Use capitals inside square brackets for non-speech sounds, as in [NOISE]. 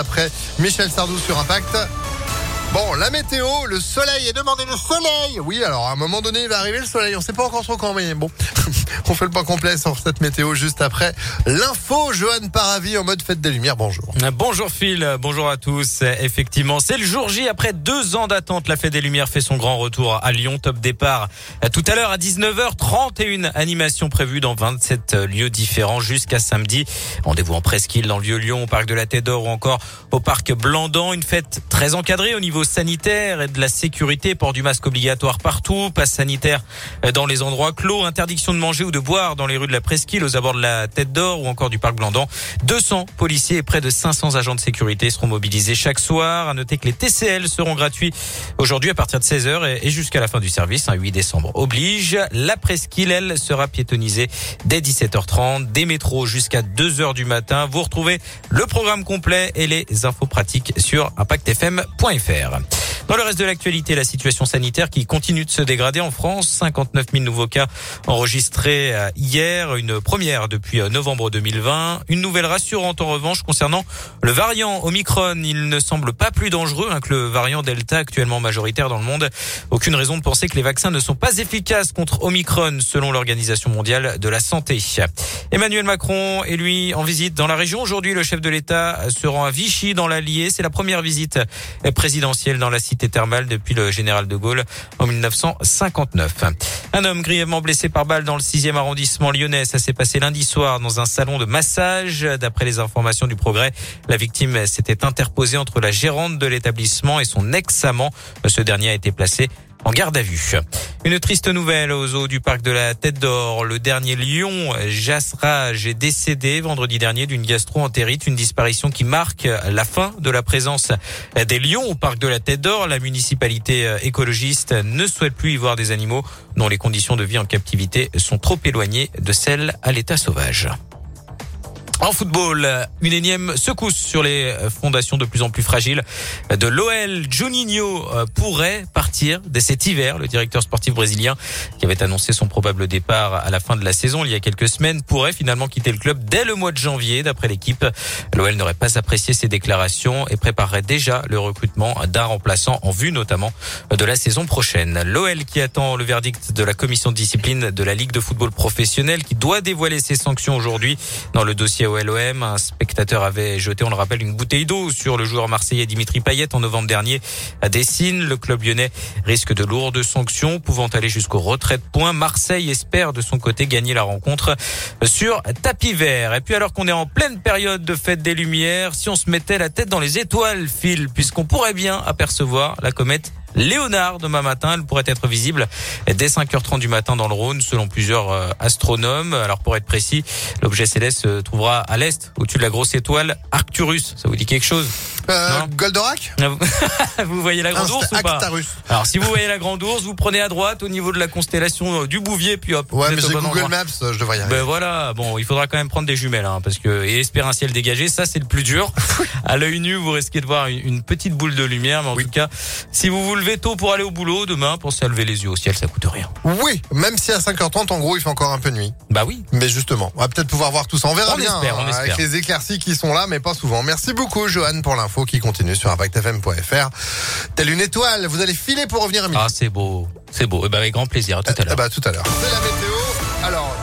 après Michel Sardou sur Impact. Bon, la météo, le soleil est demandé le soleil. Oui, alors à un moment donné, il va arriver le soleil. On sait pas encore trop quand, mais bon, [LAUGHS] on fait le pas complet sur cette météo juste après l'info. Johan Paravi en mode fête des lumières. Bonjour. Bonjour Phil, bonjour à tous. Effectivement, c'est le jour J après deux ans d'attente. La fête des lumières fait son grand retour à Lyon. Top départ tout à l'heure à 19h. 31 animations prévues dans 27 lieux différents jusqu'à samedi. Rendez-vous en presqu'île dans le vieux Lyon, au parc de la Tête d'Or ou encore au parc Blandan. Une fête très encadrée au niveau sanitaire et de la sécurité, port du masque obligatoire partout, passe sanitaire dans les endroits clos, interdiction de manger ou de boire dans les rues de la Presqu'île, aux abords de la Tête d'Or ou encore du parc Blandan. 200 policiers et près de 500 agents de sécurité seront mobilisés chaque soir. À noter que les TCL seront gratuits aujourd'hui à partir de 16h et jusqu'à la fin du service, un 8 décembre oblige. La Presqu'île, elle, sera piétonnisée dès 17h30, des métros jusqu'à 2h du matin. Vous retrouvez le programme complet et les infos pratiques sur impactfm.fr. I'm. Dans le reste de l'actualité, la situation sanitaire qui continue de se dégrader en France. 59 000 nouveaux cas enregistrés euh, hier, une première depuis euh, novembre 2020. Une nouvelle rassurante en revanche concernant le variant Omicron. Il ne semble pas plus dangereux hein, que le variant Delta actuellement majoritaire dans le monde. Aucune raison de penser que les vaccins ne sont pas efficaces contre Omicron selon l'Organisation mondiale de la santé. Emmanuel Macron est lui en visite dans la région. Aujourd'hui, le chef de l'État se rend à Vichy dans l'Allier. C'est la première visite présidentielle dans la cité thermale depuis le général de Gaulle en 1959. Un homme grièvement blessé par balle dans le 6e arrondissement lyonnais. Ça s'est passé lundi soir dans un salon de massage. D'après les informations du progrès, la victime s'était interposée entre la gérante de l'établissement et son ex-amant. Ce dernier a été placé en garde à vue. Une triste nouvelle aux eaux du parc de la Tête d'Or. Le dernier lion, Jasrage, est décédé vendredi dernier d'une gastro-entérite, une disparition qui marque la fin de la présence des lions au parc de la Tête d'Or. La municipalité écologiste ne souhaite plus y voir des animaux dont les conditions de vie en captivité sont trop éloignées de celles à l'état sauvage. En football, une énième secousse sur les fondations de plus en plus fragiles de l'OL. Juninho euh, pourrait partir dès cet hiver. Le directeur sportif brésilien, qui avait annoncé son probable départ à la fin de la saison il y a quelques semaines, pourrait finalement quitter le club dès le mois de janvier. D'après l'équipe, l'OL n'aurait pas apprécié ses déclarations et préparerait déjà le recrutement d'un remplaçant en vue notamment de la saison prochaine. L'OL qui attend le verdict de la commission de discipline de la Ligue de football professionnel qui doit dévoiler ses sanctions aujourd'hui dans le dossier Un spectateur avait jeté, on le rappelle, une bouteille d'eau sur le joueur marseillais Dimitri Payet en novembre dernier à Dessine. Le club lyonnais risque de lourdes sanctions pouvant aller jusqu'au retrait de points. Marseille espère de son côté gagner la rencontre sur tapis vert. Et puis alors qu'on est en pleine période de fête des Lumières, si on se mettait la tête dans les étoiles, Phil, puisqu'on pourrait bien apercevoir la comète Léonard demain matin. Elle pourrait être visible dès 5h30 du matin dans le Rhône, selon plusieurs euh, astronomes. Alors pour être précis, l'objet céleste se trouvera à l'est, au-dessus de la grosse étoile Arcturus. Ça vous dit quelque chose? Euh, Goldorak [LAUGHS] Vous voyez la grande ours ou pas Alors si vous [LAUGHS] voyez la grande ours, vous prenez à droite au niveau de la constellation euh, du Bouvier, puis hop. Ouais, mais c'est Google Maps, je devrais y arriver. Ben voilà, bon, il faudra quand même prendre des jumelles, hein, parce que et espérer un ciel dégagé, ça c'est le plus dur. [LAUGHS] à l'œil nu, vous risquez de voir une, petite boule de lumière, mais en tout cas, si vous vous levez tôt pour aller au boulot demain, pensez à lever les yeux au ciel, ça coûte rien. Oui, même si à 5h30, en gros, il fait encore un peu nuit. Bah oui. Mais justement, on va peut-être pouvoir voir tout ça. On verra bien hein, avec les éclaircies qui sont là, mais pas souvent. Merci beaucoup, Johan, pour l'info qui continue sur impactfm.fr. Telle une étoile, vous allez filer pour revenir à midi. Ah, c'est beau. C'est beau. Et eh ben, avec grand plaisir. À tout à eh l'heure. bah, tout à l'heure. C'est la météo. Alors,